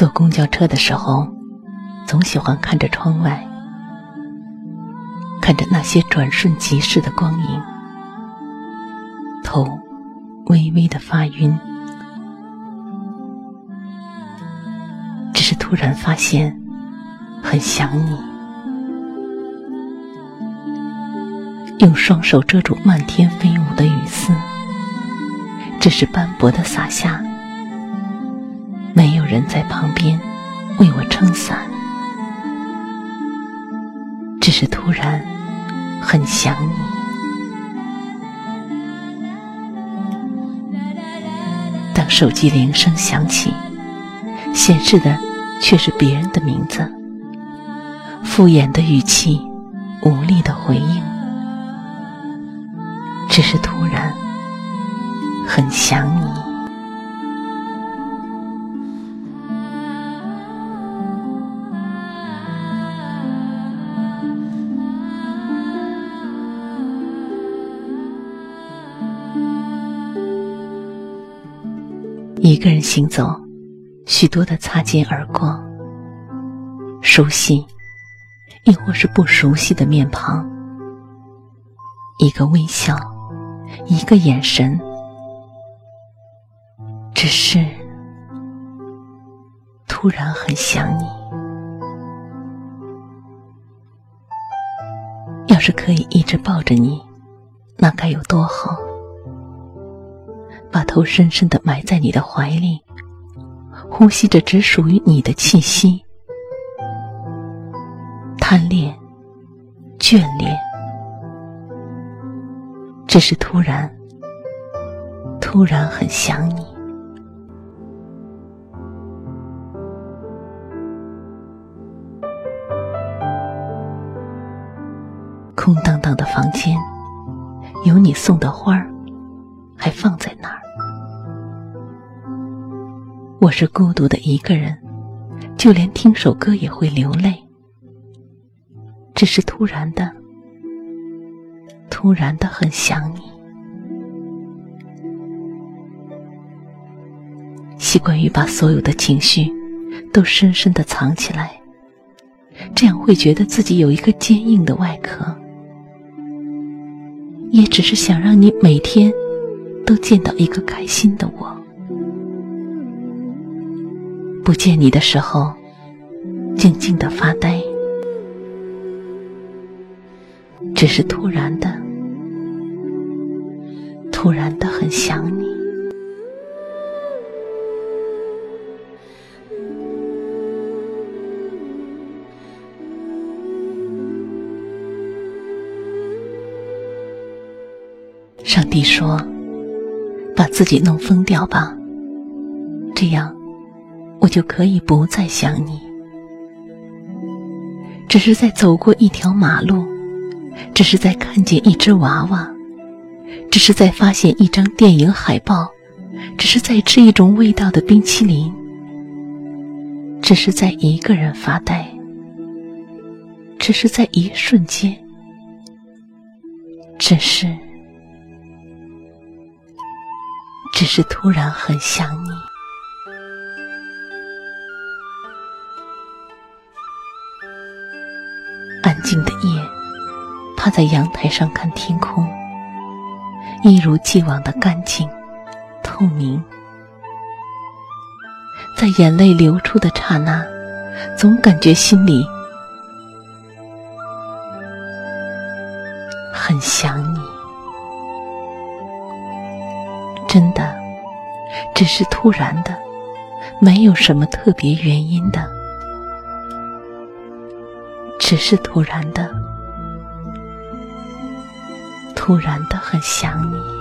坐公交车的时候，总喜欢看着窗外，看着那些转瞬即逝的光影，头微微的发晕。只是突然发现，很想你。用双手遮住漫天飞舞的雨丝，只是斑驳的洒下。没有人在旁边为我撑伞，只是突然很想你。当手机铃声响起，显示的却是别人的名字，敷衍的语气，无力的回应，只是突然很想你。一个人行走，许多的擦肩而过，熟悉，亦或是不熟悉的面庞，一个微笑，一个眼神，只是突然很想你。要是可以一直抱着你，那该有多好！把头深深的埋在你的怀里，呼吸着只属于你的气息，贪恋、眷恋，只是突然，突然很想你。空荡荡的房间，有你送的花儿，还放在那儿。我是孤独的一个人，就连听首歌也会流泪。只是突然的，突然的很想你。习惯于把所有的情绪都深深的藏起来，这样会觉得自己有一个坚硬的外壳。也只是想让你每天都见到一个开心的我。不见你的时候，静静的发呆，只是突然的，突然的很想你。上帝说：“把自己弄疯掉吧，这样。”我就可以不再想你，只是在走过一条马路，只是在看见一只娃娃，只是在发现一张电影海报，只是在吃一种味道的冰淇淋，只是在一个人发呆，只是在一瞬间，只是，只是突然很想你。趴在阳台上看天空，一如既往的干净、透明。在眼泪流出的刹那，总感觉心里很想你。真的，只是突然的，没有什么特别原因的。只是突然的，突然的很想你。